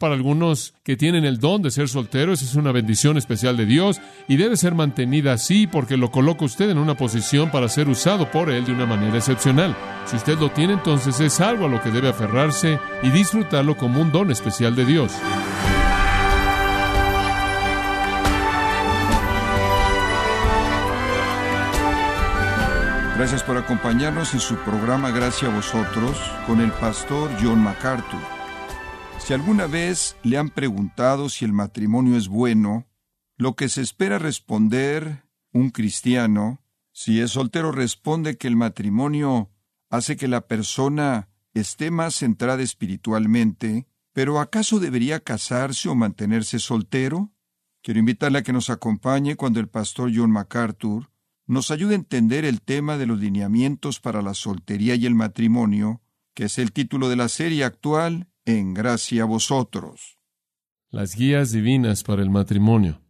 Para algunos que tienen el don de ser solteros es una bendición especial de Dios y debe ser mantenida así porque lo coloca usted en una posición para ser usado por Él de una manera excepcional. Si usted lo tiene, entonces es algo a lo que debe aferrarse y disfrutarlo como un don especial de Dios. Gracias por acompañarnos en su programa Gracias a vosotros con el pastor John MacArthur. Si alguna vez le han preguntado si el matrimonio es bueno, lo que se espera responder un cristiano, si es soltero, responde que el matrimonio hace que la persona esté más centrada espiritualmente, pero ¿acaso debería casarse o mantenerse soltero? Quiero invitarle a que nos acompañe cuando el pastor John MacArthur nos ayude a entender el tema de los lineamientos para la soltería y el matrimonio, que es el título de la serie actual en gracia a vosotros. Las guías divinas para el matrimonio.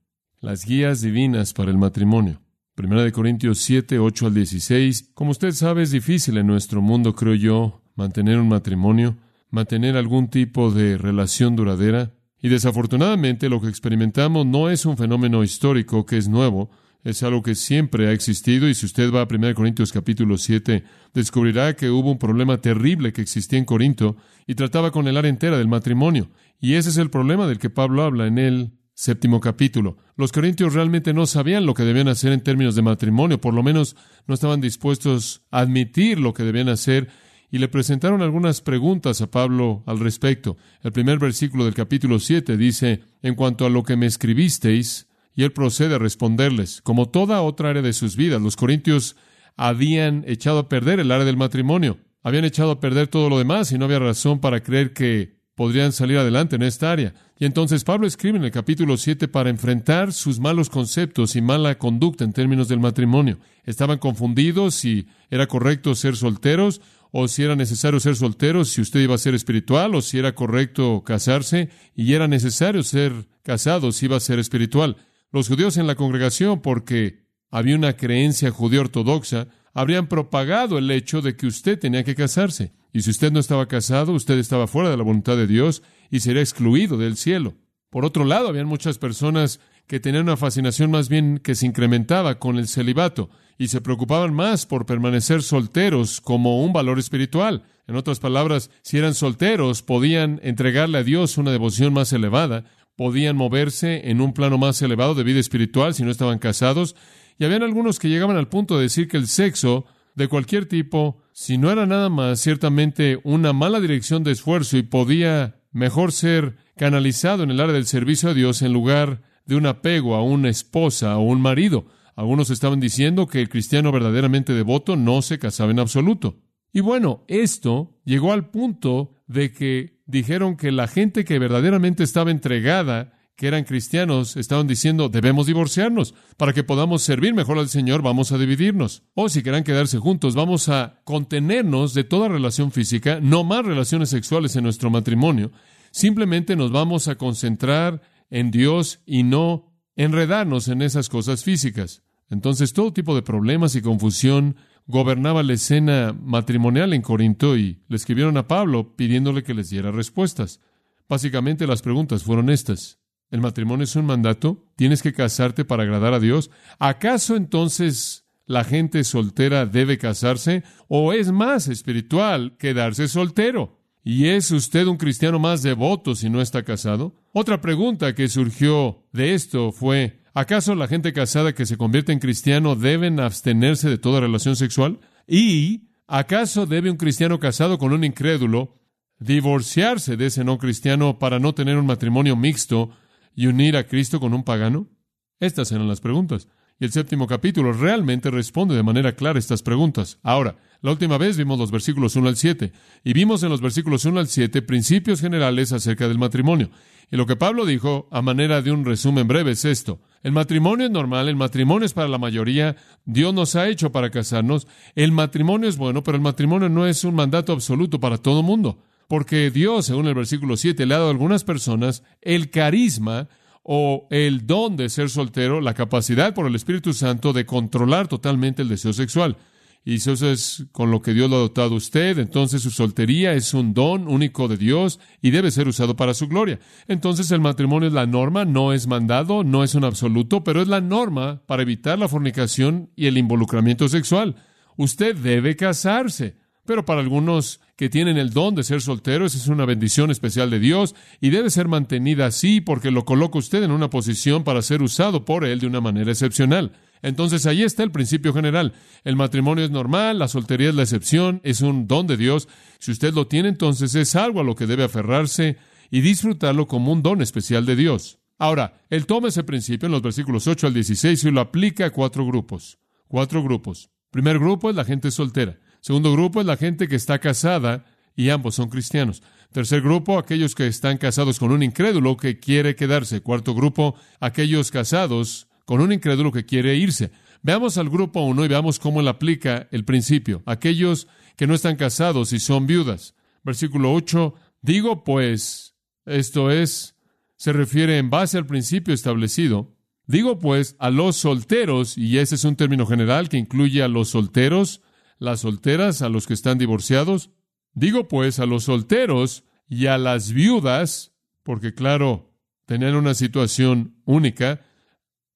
Las guías divinas para el matrimonio. Primera de Corintios 7, 8 al 16. Como usted sabe, es difícil en nuestro mundo, creo yo, mantener un matrimonio, mantener algún tipo de relación duradera. Y desafortunadamente lo que experimentamos no es un fenómeno histórico que es nuevo, es algo que siempre ha existido y si usted va a 1 Corintios capítulo 7, descubrirá que hubo un problema terrible que existía en Corinto y trataba con el área entera del matrimonio. Y ese es el problema del que Pablo habla en el séptimo capítulo. Los corintios realmente no sabían lo que debían hacer en términos de matrimonio, por lo menos no estaban dispuestos a admitir lo que debían hacer y le presentaron algunas preguntas a Pablo al respecto. El primer versículo del capítulo 7 dice, en cuanto a lo que me escribisteis, y él procede a responderles. Como toda otra área de sus vidas, los corintios habían echado a perder el área del matrimonio. Habían echado a perder todo lo demás y no había razón para creer que podrían salir adelante en esta área. Y entonces Pablo escribe en el capítulo 7 para enfrentar sus malos conceptos y mala conducta en términos del matrimonio. Estaban confundidos si era correcto ser solteros o si era necesario ser solteros, si usted iba a ser espiritual o si era correcto casarse y era necesario ser casado si iba a ser espiritual. Los judíos en la congregación, porque había una creencia judía ortodoxa, habrían propagado el hecho de que usted tenía que casarse. Y si usted no estaba casado, usted estaba fuera de la voluntad de Dios y sería excluido del cielo. Por otro lado, habían muchas personas que tenían una fascinación más bien que se incrementaba con el celibato y se preocupaban más por permanecer solteros como un valor espiritual. En otras palabras, si eran solteros, podían entregarle a Dios una devoción más elevada, podían moverse en un plano más elevado de vida espiritual si no estaban casados, y habían algunos que llegaban al punto de decir que el sexo de cualquier tipo, si no era nada más ciertamente una mala dirección de esfuerzo y podía mejor ser canalizado en el área del servicio a Dios en lugar de un apego a una esposa o un marido. Algunos estaban diciendo que el cristiano verdaderamente devoto no se casaba en absoluto. Y bueno, esto llegó al punto de que dijeron que la gente que verdaderamente estaba entregada, que eran cristianos, estaban diciendo, debemos divorciarnos. Para que podamos servir mejor al Señor, vamos a dividirnos. O si quieran quedarse juntos, vamos a contenernos de toda relación física, no más relaciones sexuales en nuestro matrimonio. Simplemente nos vamos a concentrar en Dios y no enredarnos en esas cosas físicas. Entonces todo tipo de problemas y confusión gobernaba la escena matrimonial en Corinto y le escribieron a Pablo pidiéndole que les diera respuestas. Básicamente las preguntas fueron estas. ¿El matrimonio es un mandato? ¿Tienes que casarte para agradar a Dios? ¿Acaso entonces la gente soltera debe casarse? ¿O es más espiritual quedarse soltero? ¿Y es usted un cristiano más devoto si no está casado? Otra pregunta que surgió de esto fue, ¿Acaso la gente casada que se convierte en cristiano deben abstenerse de toda relación sexual? ¿Y acaso debe un cristiano casado con un incrédulo divorciarse de ese no cristiano para no tener un matrimonio mixto y unir a Cristo con un pagano? Estas eran las preguntas. Y el séptimo capítulo realmente responde de manera clara estas preguntas. Ahora, la última vez vimos los versículos 1 al 7 y vimos en los versículos 1 al 7 principios generales acerca del matrimonio. Y lo que Pablo dijo, a manera de un resumen breve, es esto. El matrimonio es normal, el matrimonio es para la mayoría, Dios nos ha hecho para casarnos, el matrimonio es bueno, pero el matrimonio no es un mandato absoluto para todo mundo, porque Dios, según el versículo 7, le ha dado a algunas personas el carisma o el don de ser soltero, la capacidad por el Espíritu Santo de controlar totalmente el deseo sexual. y eso es con lo que Dios lo ha dotado a usted, entonces su soltería es un don único de Dios y debe ser usado para su gloria. Entonces el matrimonio es la norma, no es mandado, no es un absoluto, pero es la norma para evitar la fornicación y el involucramiento sexual. Usted debe casarse. Pero para algunos que tienen el don de ser solteros es una bendición especial de Dios y debe ser mantenida así porque lo coloca usted en una posición para ser usado por Él de una manera excepcional. Entonces ahí está el principio general. El matrimonio es normal, la soltería es la excepción, es un don de Dios. Si usted lo tiene, entonces es algo a lo que debe aferrarse y disfrutarlo como un don especial de Dios. Ahora, Él toma ese principio en los versículos 8 al 16 y lo aplica a cuatro grupos. Cuatro grupos. Primer grupo es la gente soltera. Segundo grupo es la gente que está casada y ambos son cristianos. Tercer grupo, aquellos que están casados con un incrédulo que quiere quedarse. Cuarto grupo, aquellos casados con un incrédulo que quiere irse. Veamos al grupo uno y veamos cómo él aplica el principio. Aquellos que no están casados y son viudas. Versículo 8, digo pues, esto es, se refiere en base al principio establecido. Digo pues a los solteros, y ese es un término general que incluye a los solteros, las solteras, a los que están divorciados. Digo pues a los solteros y a las viudas, porque claro, tenían una situación única,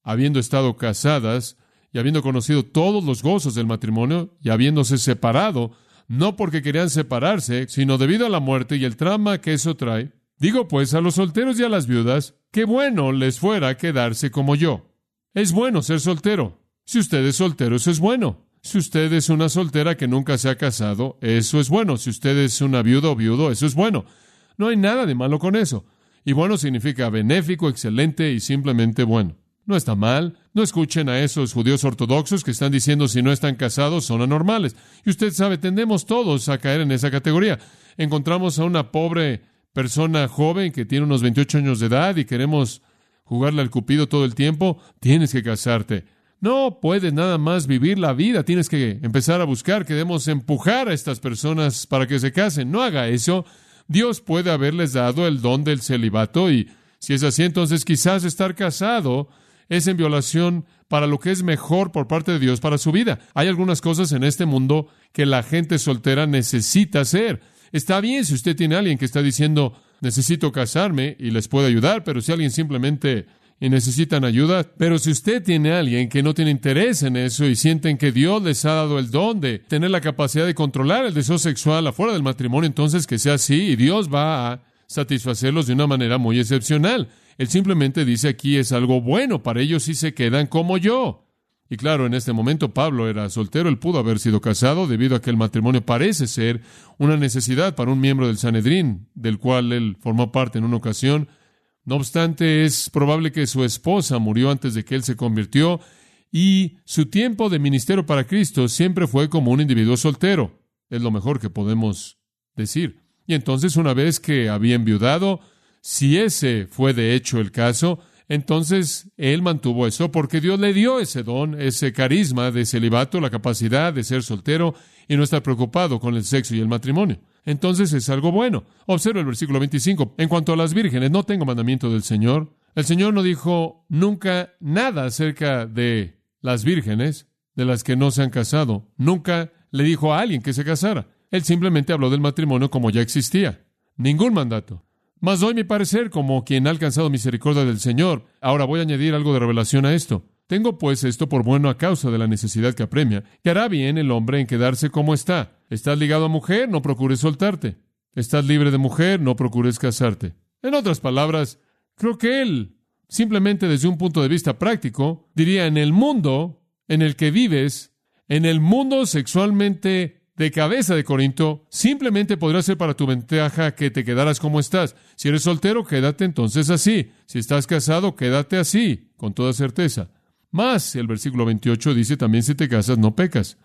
habiendo estado casadas y habiendo conocido todos los gozos del matrimonio y habiéndose separado, no porque querían separarse, sino debido a la muerte y el trama que eso trae. Digo pues a los solteros y a las viudas, qué bueno les fuera quedarse como yo. Es bueno ser soltero. Si usted es soltero, eso es bueno. Si usted es una soltera que nunca se ha casado, eso es bueno. Si usted es una viuda o viudo, eso es bueno. No hay nada de malo con eso. Y bueno significa benéfico, excelente y simplemente bueno. No está mal. No escuchen a esos judíos ortodoxos que están diciendo si no están casados son anormales. Y usted sabe, tendemos todos a caer en esa categoría. Encontramos a una pobre persona joven que tiene unos 28 años de edad y queremos jugarle al cupido todo el tiempo. Tienes que casarte. No puedes nada más vivir la vida. Tienes que empezar a buscar. Queremos empujar a estas personas para que se casen. No haga eso. Dios puede haberles dado el don del celibato y si es así, entonces quizás estar casado es en violación para lo que es mejor por parte de Dios para su vida. Hay algunas cosas en este mundo que la gente soltera necesita hacer. Está bien si usted tiene a alguien que está diciendo, necesito casarme y les puede ayudar, pero si alguien simplemente y necesitan ayuda, pero si usted tiene a alguien que no tiene interés en eso y sienten que Dios les ha dado el don de tener la capacidad de controlar el deseo sexual afuera del matrimonio, entonces que sea así y Dios va a satisfacerlos de una manera muy excepcional. Él simplemente dice aquí es algo bueno, para ellos si se quedan como yo. Y claro, en este momento Pablo era soltero, él pudo haber sido casado debido a que el matrimonio parece ser una necesidad para un miembro del Sanedrín, del cual él formó parte en una ocasión. No obstante, es probable que su esposa murió antes de que él se convirtió y su tiempo de ministerio para Cristo siempre fue como un individuo soltero. Es lo mejor que podemos decir. Y entonces, una vez que había enviudado, si ese fue de hecho el caso, entonces él mantuvo eso porque Dios le dio ese don, ese carisma de celibato, la capacidad de ser soltero y no estar preocupado con el sexo y el matrimonio. Entonces es algo bueno. Observa el versículo 25. En cuanto a las vírgenes, no tengo mandamiento del Señor. El Señor no dijo nunca nada acerca de las vírgenes, de las que no se han casado. Nunca le dijo a alguien que se casara. Él simplemente habló del matrimonio como ya existía. Ningún mandato. Mas doy mi parecer como quien ha alcanzado misericordia del Señor. Ahora voy a añadir algo de revelación a esto. Tengo pues esto por bueno a causa de la necesidad que apremia, que hará bien el hombre en quedarse como está. Estás ligado a mujer, no procures soltarte. Estás libre de mujer, no procures casarte. En otras palabras, creo que él, simplemente desde un punto de vista práctico, diría en el mundo en el que vives, en el mundo sexualmente de cabeza de Corinto simplemente podría ser para tu ventaja que te quedaras como estás. Si eres soltero, quédate entonces así. Si estás casado, quédate así, con toda certeza. Más, el versículo 28 dice también si te casas, no pecas.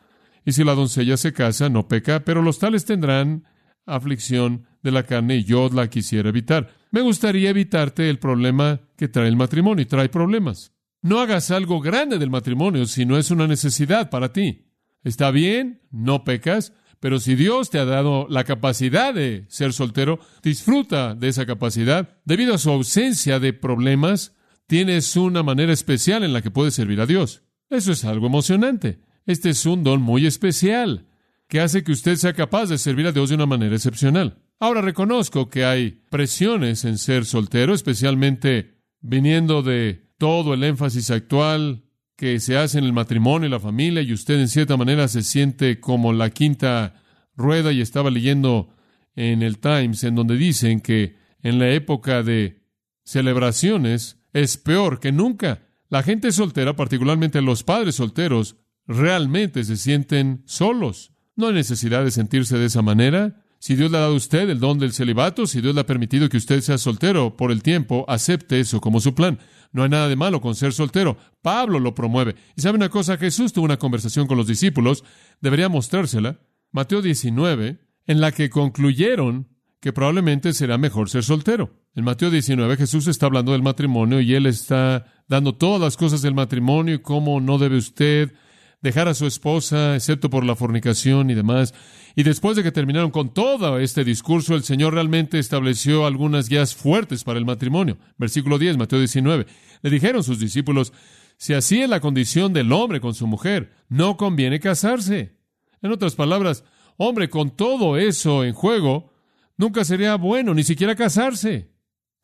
Y si la doncella se casa, no peca, pero los tales tendrán aflicción de la carne y yo la quisiera evitar. Me gustaría evitarte el problema que trae el matrimonio y trae problemas. No hagas algo grande del matrimonio si no es una necesidad para ti. Está bien, no pecas, pero si Dios te ha dado la capacidad de ser soltero, disfruta de esa capacidad. Debido a su ausencia de problemas, tienes una manera especial en la que puedes servir a Dios. Eso es algo emocionante. Este es un don muy especial que hace que usted sea capaz de servir a Dios de una manera excepcional. Ahora reconozco que hay presiones en ser soltero, especialmente viniendo de todo el énfasis actual que se hace en el matrimonio y la familia, y usted en cierta manera se siente como la quinta rueda, y estaba leyendo en el Times, en donde dicen que en la época de celebraciones es peor que nunca. La gente soltera, particularmente los padres solteros, realmente se sienten solos. No hay necesidad de sentirse de esa manera. Si Dios le ha dado a usted el don del celibato, si Dios le ha permitido que usted sea soltero por el tiempo, acepte eso como su plan. No hay nada de malo con ser soltero. Pablo lo promueve. Y sabe una cosa, Jesús tuvo una conversación con los discípulos, debería mostrársela, Mateo 19, en la que concluyeron que probablemente será mejor ser soltero. En Mateo 19 Jesús está hablando del matrimonio y él está dando todas las cosas del matrimonio y cómo no debe usted dejar a su esposa, excepto por la fornicación y demás. Y después de que terminaron con todo este discurso, el Señor realmente estableció algunas guías fuertes para el matrimonio. Versículo 10, Mateo 19. Le dijeron sus discípulos, si así es la condición del hombre con su mujer, no conviene casarse. En otras palabras, hombre, con todo eso en juego, nunca sería bueno ni siquiera casarse.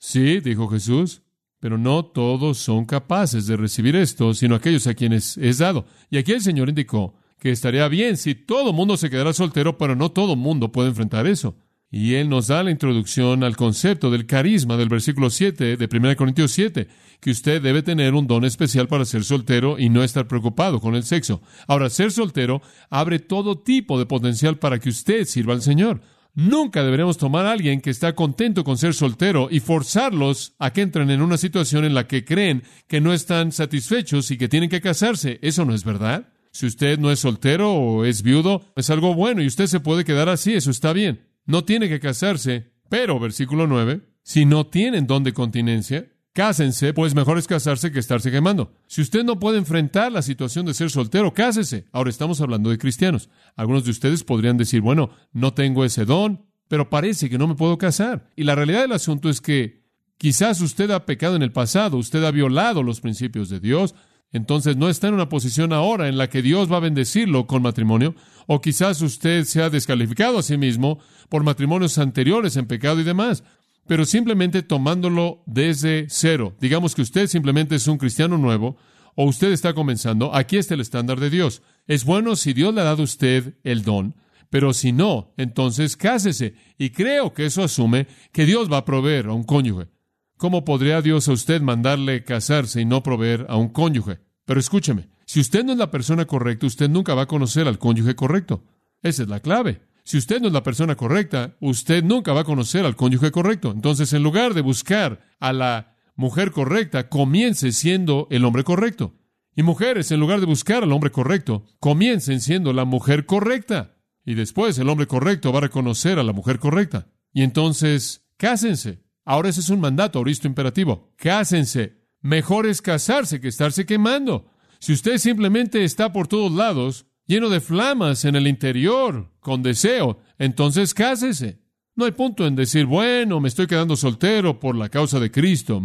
Sí, dijo Jesús, pero no todos son capaces de recibir esto, sino aquellos a quienes es dado. Y aquí el Señor indicó que estaría bien si todo mundo se quedara soltero, pero no todo mundo puede enfrentar eso. Y Él nos da la introducción al concepto del carisma del versículo 7 de 1 Corintios 7, que usted debe tener un don especial para ser soltero y no estar preocupado con el sexo. Ahora, ser soltero abre todo tipo de potencial para que usted sirva al Señor. Nunca deberemos tomar a alguien que está contento con ser soltero y forzarlos a que entren en una situación en la que creen que no están satisfechos y que tienen que casarse. Eso no es verdad. Si usted no es soltero o es viudo, es algo bueno y usted se puede quedar así, eso está bien. No tiene que casarse, pero, versículo 9, si no tienen don de continencia, Cásense, pues mejor es casarse que estarse quemando. Si usted no puede enfrentar la situación de ser soltero, cásese. Ahora estamos hablando de cristianos. Algunos de ustedes podrían decir, bueno, no tengo ese don, pero parece que no me puedo casar. Y la realidad del asunto es que quizás usted ha pecado en el pasado, usted ha violado los principios de Dios, entonces no está en una posición ahora en la que Dios va a bendecirlo con matrimonio, o quizás usted se ha descalificado a sí mismo por matrimonios anteriores en pecado y demás pero simplemente tomándolo desde cero. Digamos que usted simplemente es un cristiano nuevo o usted está comenzando, aquí está el estándar de Dios. Es bueno si Dios le ha dado a usted el don, pero si no, entonces cásese. Y creo que eso asume que Dios va a proveer a un cónyuge. ¿Cómo podría Dios a usted mandarle casarse y no proveer a un cónyuge? Pero escúcheme, si usted no es la persona correcta, usted nunca va a conocer al cónyuge correcto. Esa es la clave. Si usted no es la persona correcta, usted nunca va a conocer al cónyuge correcto. Entonces, en lugar de buscar a la mujer correcta, comience siendo el hombre correcto. Y mujeres, en lugar de buscar al hombre correcto, comiencen siendo la mujer correcta. Y después el hombre correcto va a reconocer a la mujer correcta. Y entonces, cásense. Ahora ese es un mandato auristo imperativo. Cásense. Mejor es casarse que estarse quemando. Si usted simplemente está por todos lados, lleno de flamas en el interior, con deseo, entonces cásese. No hay punto en decir, bueno, me estoy quedando soltero por la causa de Cristo.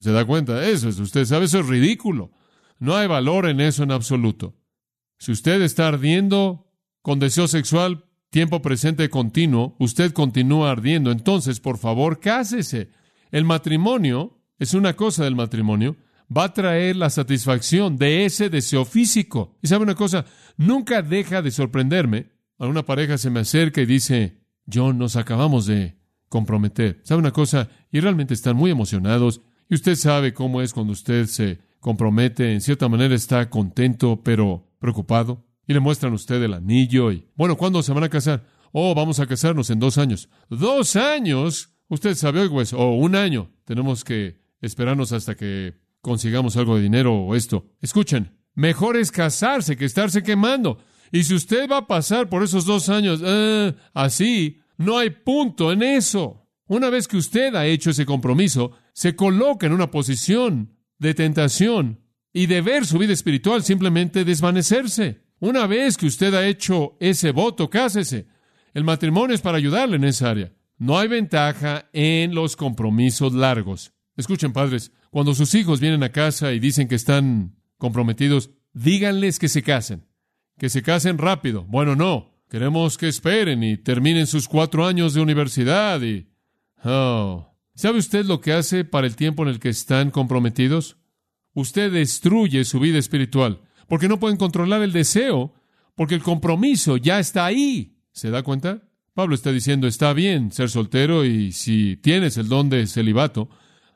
¿Se da cuenta? Eso es, usted sabe, eso es ridículo. No hay valor en eso en absoluto. Si usted está ardiendo con deseo sexual, tiempo presente continuo, usted continúa ardiendo, entonces, por favor, cásese. El matrimonio es una cosa del matrimonio, va a traer la satisfacción de ese deseo físico. Y sabe una cosa, nunca deja de sorprenderme. A una pareja se me acerca y dice, John, nos acabamos de comprometer. ¿Sabe una cosa? Y realmente están muy emocionados. Y usted sabe cómo es cuando usted se compromete. En cierta manera está contento, pero preocupado. Y le muestran a usted el anillo y, bueno, ¿cuándo se van a casar? Oh, vamos a casarnos en dos años. ¿Dos años? Usted sabe, pues, o un año. Tenemos que esperarnos hasta que consigamos algo de dinero o esto. Escuchen, mejor es casarse que estarse quemando. Y si usted va a pasar por esos dos años eh, así, no hay punto en eso. Una vez que usted ha hecho ese compromiso, se coloca en una posición de tentación y de ver su vida espiritual simplemente desvanecerse. Una vez que usted ha hecho ese voto, cásese. El matrimonio es para ayudarle en esa área. No hay ventaja en los compromisos largos. Escuchen, padres, cuando sus hijos vienen a casa y dicen que están comprometidos, díganles que se casen. que se casen rápido. Bueno, no. Queremos que esperen y terminen sus cuatro años de universidad y... Oh. ¿Sabe usted lo que hace para el tiempo en el que están comprometidos? Usted destruye su vida espiritual, porque no pueden controlar el deseo, porque el compromiso ya está ahí. ¿Se da cuenta? Pablo está diciendo, está bien ser soltero y si tienes el don de celibato,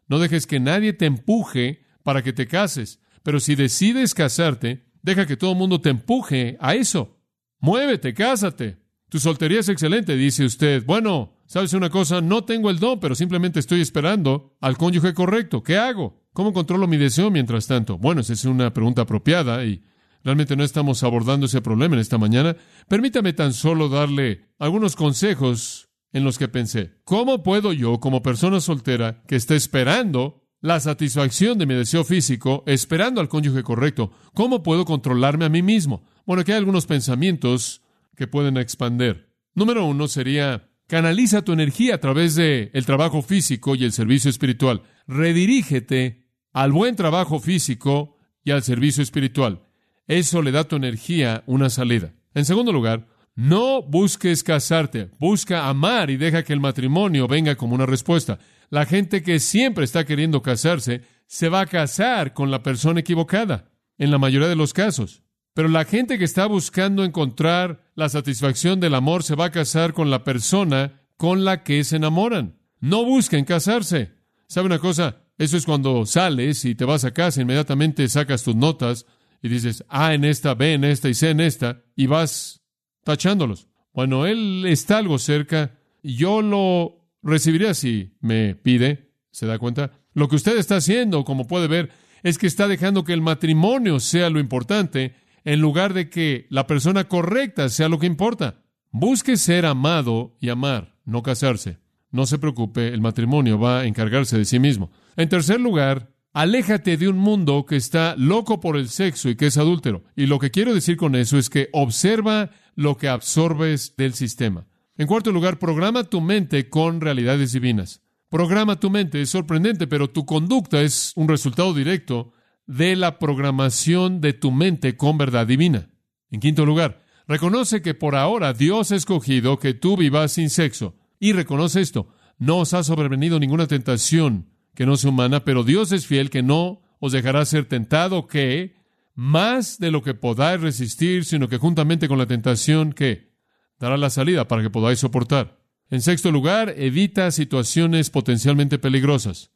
no dejes que nadie te empuje para que te cases, pero si decides casarte, deja que todo el mundo te empuje a eso. Muévete, cásate. Tu soltería es excelente, dice usted. Bueno, ¿sabes una cosa? No tengo el don, pero simplemente estoy esperando al cónyuge correcto. ¿Qué hago? ¿Cómo controlo mi deseo mientras tanto? Bueno, esa es una pregunta apropiada y realmente no estamos abordando ese problema en esta mañana. Permítame tan solo darle algunos consejos en los que pensé. ¿Cómo puedo yo, como persona soltera que está esperando la satisfacción de mi deseo físico, esperando al cónyuge correcto, cómo puedo controlarme a mí mismo? Bueno, aquí hay algunos pensamientos que pueden expander. Número uno sería, canaliza tu energía a través de el trabajo físico y el servicio espiritual. Redirígete al buen trabajo físico y al servicio espiritual. Eso le da a tu energía una salida. En segundo lugar, no busques casarte, busca amar y deja que el matrimonio venga como una respuesta. La gente que siempre está queriendo casarse se va a casar con la persona equivocada, en la mayoría de los casos. Pero la gente que está buscando encontrar la satisfacción del amor se va a casar con la persona con la que se enamoran. No busquen casarse. ¿Sabe una cosa? Eso es cuando sales y te vas a casa, inmediatamente sacas tus notas y dices, A en esta, B en esta y C en esta, y vas tachándolos. Bueno, él está algo cerca, y yo lo recibiría si me pide, ¿se da cuenta? Lo que usted está haciendo, como puede ver, es que está dejando que el matrimonio sea lo importante en lugar de que la persona correcta sea lo que importa. Busque ser amado y amar, no casarse. No se preocupe, el matrimonio va a encargarse de sí mismo. En tercer lugar, aléjate de un mundo que está loco por el sexo y que es adúltero. Y lo que quiero decir con eso es que observa lo que absorbes del sistema. En cuarto lugar, programa tu mente con realidades divinas. Programa tu mente, es sorprendente, pero tu conducta es un resultado directo de la programación de tu mente con verdad divina. En quinto lugar, reconoce que por ahora Dios ha escogido que tú vivas sin sexo. Y reconoce esto, no os ha sobrevenido ninguna tentación que no sea humana, pero Dios es fiel que no os dejará ser tentado que más de lo que podáis resistir, sino que juntamente con la tentación que dará la salida para que podáis soportar. En sexto lugar, evita situaciones potencialmente peligrosas.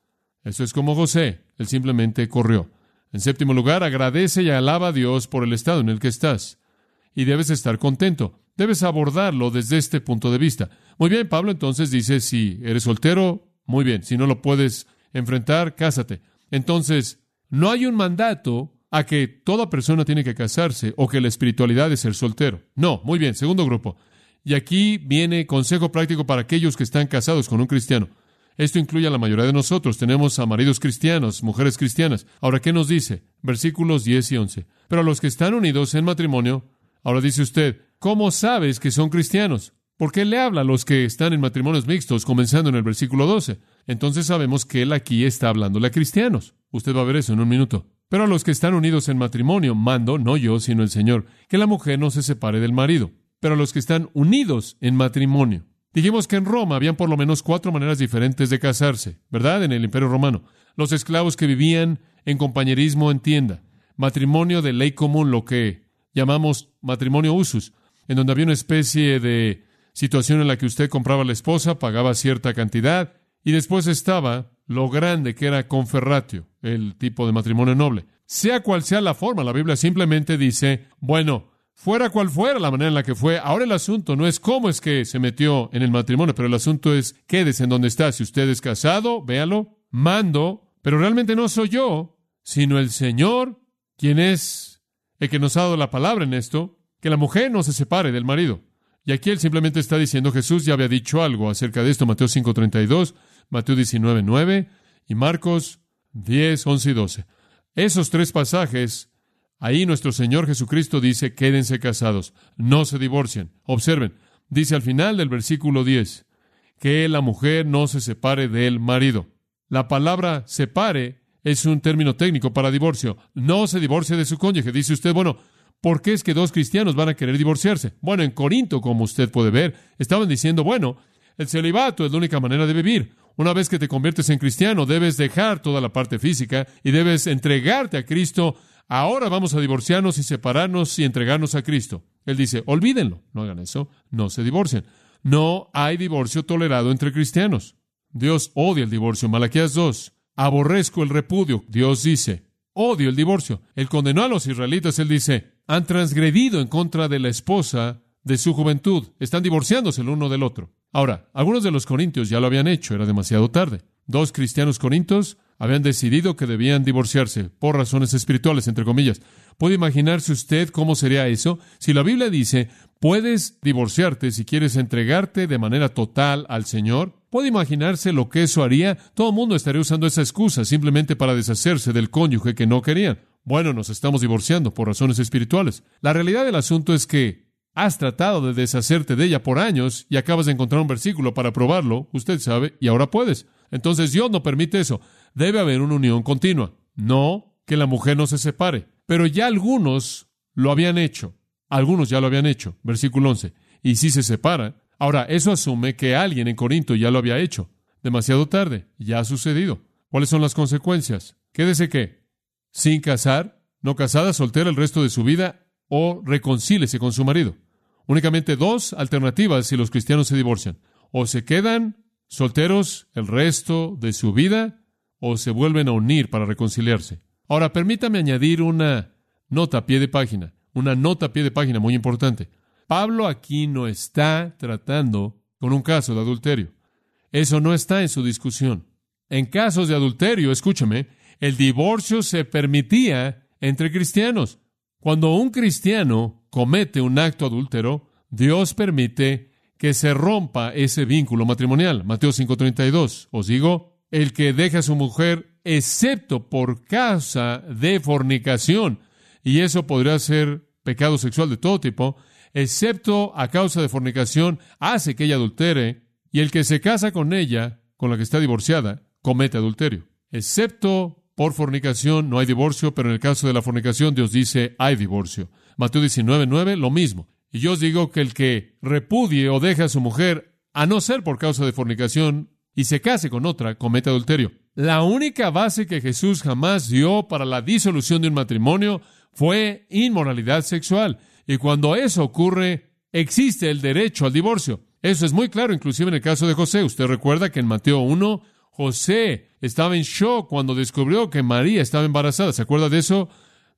Esto es como José, él simplemente corrió. En séptimo lugar, agradece y alaba a Dios por el estado en el que estás. Y debes estar contento. Debes abordarlo desde este punto de vista. Muy bien, Pablo entonces dice, si eres soltero, muy bien. Si no lo puedes enfrentar, cásate. Entonces, no hay un mandato a que toda persona tiene que casarse o que la espiritualidad es ser soltero. No, muy bien. Segundo grupo. Y aquí viene consejo práctico para aquellos que están casados con un cristiano. Esto incluye a la mayoría de nosotros. Tenemos a maridos cristianos, mujeres cristianas. Ahora, ¿qué nos dice? Versículos 10 y 11. Pero a los que están unidos en matrimonio, ahora dice usted, ¿cómo sabes que son cristianos? ¿Por qué le habla a los que están en matrimonios mixtos, comenzando en el versículo 12? Entonces sabemos que él aquí está hablándole a cristianos. Usted va a ver eso en un minuto. Pero a los que están unidos en matrimonio, mando, no yo, sino el Señor, que la mujer no se separe del marido. Pero a los que están unidos en matrimonio, Dijimos que en Roma habían por lo menos cuatro maneras diferentes de casarse, ¿verdad? En el Imperio Romano. Los esclavos que vivían en compañerismo en tienda, matrimonio de ley común, lo que llamamos matrimonio usus, en donde había una especie de situación en la que usted compraba a la esposa, pagaba cierta cantidad, y después estaba lo grande que era conferratio, el tipo de matrimonio noble. Sea cual sea la forma, la Biblia simplemente dice, bueno, Fuera cual fuera la manera en la que fue, ahora el asunto no es cómo es que se metió en el matrimonio, pero el asunto es quédese en donde está. Si usted es casado, véalo, mando, pero realmente no soy yo, sino el Señor, quien es el que nos ha dado la palabra en esto, que la mujer no se separe del marido. Y aquí él simplemente está diciendo, Jesús ya había dicho algo acerca de esto, Mateo 5.32, Mateo 19.9 y Marcos 10, 11 y 12. Esos tres pasajes Ahí nuestro Señor Jesucristo dice, quédense casados, no se divorcien. Observen, dice al final del versículo 10, que la mujer no se separe del marido. La palabra separe es un término técnico para divorcio. No se divorcie de su cónyuge. Dice usted, bueno, ¿Por qué es que dos cristianos van a querer divorciarse? Bueno, en Corinto, como usted puede ver, estaban diciendo, bueno, el celibato es la única manera de vivir. Una vez que te conviertes en cristiano, debes dejar toda la parte física y debes entregarte a Cristo. Ahora vamos a divorciarnos y separarnos y entregarnos a Cristo. Él dice, olvídenlo, no hagan eso, no se divorcien. No hay divorcio tolerado entre cristianos. Dios odia el divorcio. Malaquías 2. Aborrezco el repudio. Dios dice, odio el divorcio. Él condenó a los israelitas. Él dice, han transgredido en contra de la esposa de su juventud. Están divorciándose el uno del otro. Ahora, algunos de los corintios ya lo habían hecho. Era demasiado tarde. Dos cristianos corintios habían decidido que debían divorciarse por razones espirituales, entre comillas. ¿Puede imaginarse usted cómo sería eso? Si la Biblia dice, puedes divorciarte si quieres entregarte de manera total al Señor, ¿puede imaginarse lo que eso haría? Todo el mundo estaría usando esa excusa simplemente para deshacerse del cónyuge que no querían. Bueno, nos estamos divorciando por razones espirituales. La realidad del asunto es que has tratado de deshacerte de ella por años y acabas de encontrar un versículo para probarlo, usted sabe, y ahora puedes. Entonces Dios no permite eso. Debe haber una unión continua. No que la mujer no se separe. Pero ya algunos lo habían hecho. Algunos ya lo habían hecho. Versículo 11. Y si se separa. Ahora, eso asume que alguien en Corinto ya lo había hecho. Demasiado tarde. Ya ha sucedido. ¿Cuáles son las consecuencias? Quédese que, sin casar, no casada, soltera el resto de su vida, o reconcílese con su marido. Únicamente dos alternativas si los cristianos se divorcian. O se quedan solteros el resto de su vida, o se vuelven a unir para reconciliarse. Ahora, permítame añadir una nota a pie de página, una nota a pie de página muy importante. Pablo aquí no está tratando con un caso de adulterio. Eso no está en su discusión. En casos de adulterio, escúcheme, el divorcio se permitía entre cristianos. Cuando un cristiano comete un acto adúltero, Dios permite que se rompa ese vínculo matrimonial. Mateo 5:32. Os digo, el que deja a su mujer excepto por causa de fornicación, y eso podría ser pecado sexual de todo tipo, excepto a causa de fornicación, hace que ella adultere, y el que se casa con ella, con la que está divorciada, comete adulterio. Excepto por fornicación no hay divorcio, pero en el caso de la fornicación Dios dice hay divorcio. Mateo 19:9, lo mismo. Y yo os digo que el que repudie o deja a su mujer, a no ser por causa de fornicación, y se case con otra, comete adulterio. La única base que Jesús jamás dio para la disolución de un matrimonio fue inmoralidad sexual. Y cuando eso ocurre, existe el derecho al divorcio. Eso es muy claro, inclusive en el caso de José. Usted recuerda que en Mateo 1, José estaba en shock cuando descubrió que María estaba embarazada. ¿Se acuerda de eso?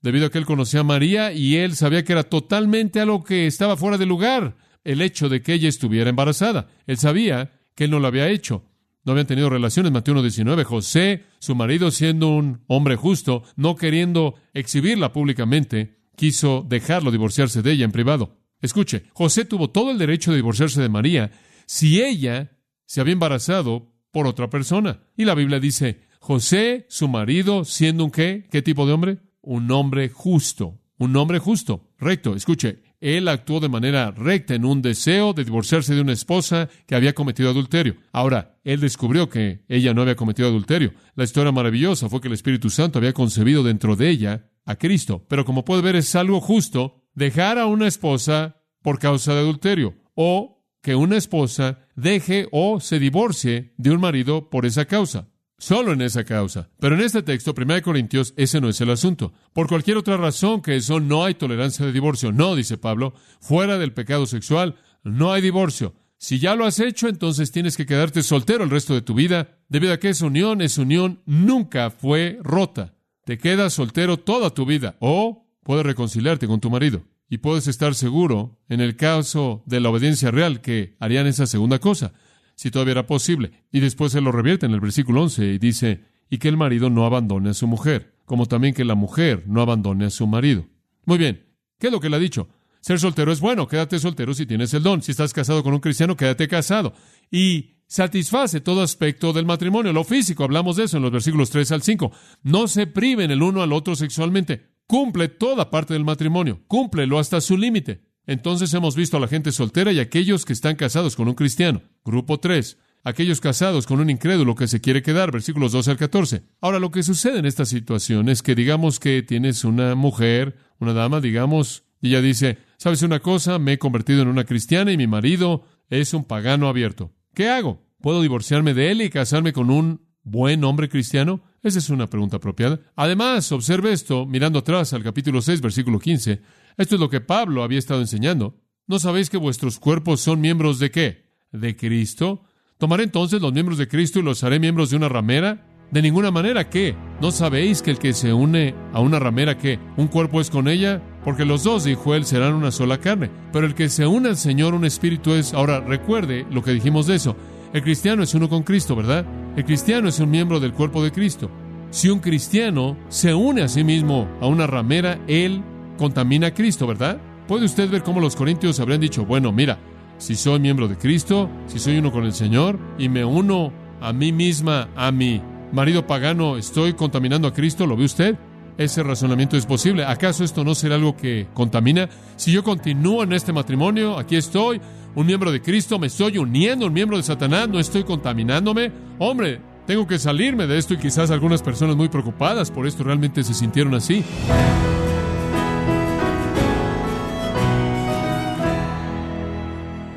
Debido a que él conocía a María y él sabía que era totalmente algo que estaba fuera de lugar, el hecho de que ella estuviera embarazada. Él sabía que él no lo había hecho no habían tenido relaciones. Mateo 1.19. José, su marido, siendo un hombre justo, no queriendo exhibirla públicamente, quiso dejarlo divorciarse de ella en privado. Escuche, José tuvo todo el derecho de divorciarse de María si ella se había embarazado por otra persona. Y la Biblia dice, José, su marido, siendo un qué? ¿Qué tipo de hombre? Un hombre justo. Un hombre justo. Recto. Escuche, él actuó de manera recta en un deseo de divorciarse de una esposa que había cometido adulterio. Ahora, él descubrió que ella no había cometido adulterio. La historia maravillosa fue que el Espíritu Santo había concebido dentro de ella a Cristo. Pero como puede ver, es algo justo dejar a una esposa por causa de adulterio o que una esposa deje o se divorcie de un marido por esa causa. Solo en esa causa. Pero en este texto, 1 Corintios, ese no es el asunto. Por cualquier otra razón que eso no hay tolerancia de divorcio. No, dice Pablo, fuera del pecado sexual, no hay divorcio. Si ya lo has hecho, entonces tienes que quedarte soltero el resto de tu vida, debido a que esa unión, esa unión nunca fue rota. Te quedas soltero toda tu vida, o puedes reconciliarte con tu marido. Y puedes estar seguro, en el caso de la obediencia real, que harían esa segunda cosa si todavía era posible. Y después se lo revierte en el versículo 11 y dice, y que el marido no abandone a su mujer, como también que la mujer no abandone a su marido. Muy bien, ¿qué es lo que le ha dicho? Ser soltero es bueno, quédate soltero si tienes el don. Si estás casado con un cristiano, quédate casado. Y satisface todo aspecto del matrimonio, lo físico, hablamos de eso en los versículos 3 al 5. No se priven el uno al otro sexualmente. Cumple toda parte del matrimonio, cúmplelo hasta su límite. Entonces hemos visto a la gente soltera y aquellos que están casados con un cristiano. Grupo 3. Aquellos casados con un incrédulo que se quiere quedar, versículos 12 al 14. Ahora, lo que sucede en esta situación es que digamos que tienes una mujer, una dama, digamos, Y ella dice, ¿sabes una cosa? Me he convertido en una cristiana y mi marido es un pagano abierto. ¿Qué hago? ¿Puedo divorciarme de él y casarme con un buen hombre cristiano? Esa es una pregunta apropiada. Además, observe esto, mirando atrás al capítulo 6, versículo 15. Esto es lo que Pablo había estado enseñando. ¿No sabéis que vuestros cuerpos son miembros de qué? ¿De Cristo? ¿Tomaré entonces los miembros de Cristo y los haré miembros de una ramera? De ninguna manera, ¿qué? ¿No sabéis que el que se une a una ramera, ¿qué? ¿Un cuerpo es con ella? Porque los dos, dijo él, serán una sola carne. Pero el que se une al Señor, un espíritu es... Ahora, recuerde lo que dijimos de eso. El cristiano es uno con Cristo, ¿verdad? El cristiano es un miembro del cuerpo de Cristo. Si un cristiano se une a sí mismo a una ramera, él contamina a Cristo, ¿verdad? Puede usted ver cómo los corintios habrían dicho, bueno, mira, si soy miembro de Cristo, si soy uno con el Señor y me uno a mí misma, a mi marido pagano, ¿estoy contaminando a Cristo? ¿Lo ve usted? Ese razonamiento es posible. ¿Acaso esto no será algo que contamina? Si yo continúo en este matrimonio, aquí estoy, un miembro de Cristo, me estoy uniendo, un miembro de Satanás, no estoy contaminándome. Hombre, tengo que salirme de esto y quizás algunas personas muy preocupadas por esto realmente se sintieron así.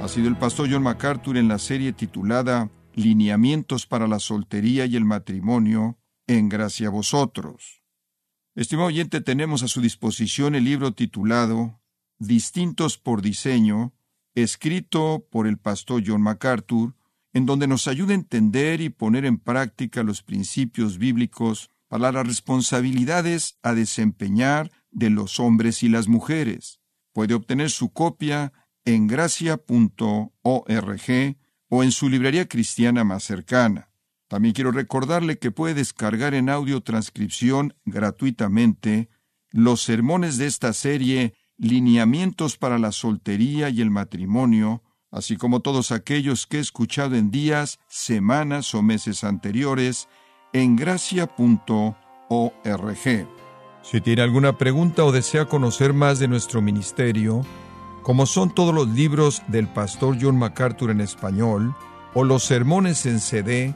Ha sido el pastor John MacArthur en la serie titulada Lineamientos para la soltería y el matrimonio, en gracia a vosotros. Estimado oyente, tenemos a su disposición el libro titulado Distintos por diseño, escrito por el pastor John MacArthur, en donde nos ayuda a entender y poner en práctica los principios bíblicos para las responsabilidades a desempeñar de los hombres y las mujeres. Puede obtener su copia en gracia.org o en su librería cristiana más cercana. También quiero recordarle que puede descargar en audio transcripción gratuitamente los sermones de esta serie Lineamientos para la soltería y el matrimonio, así como todos aquellos que he escuchado en días, semanas o meses anteriores en gracia.org. Si tiene alguna pregunta o desea conocer más de nuestro ministerio, como son todos los libros del pastor John MacArthur en español o los sermones en CD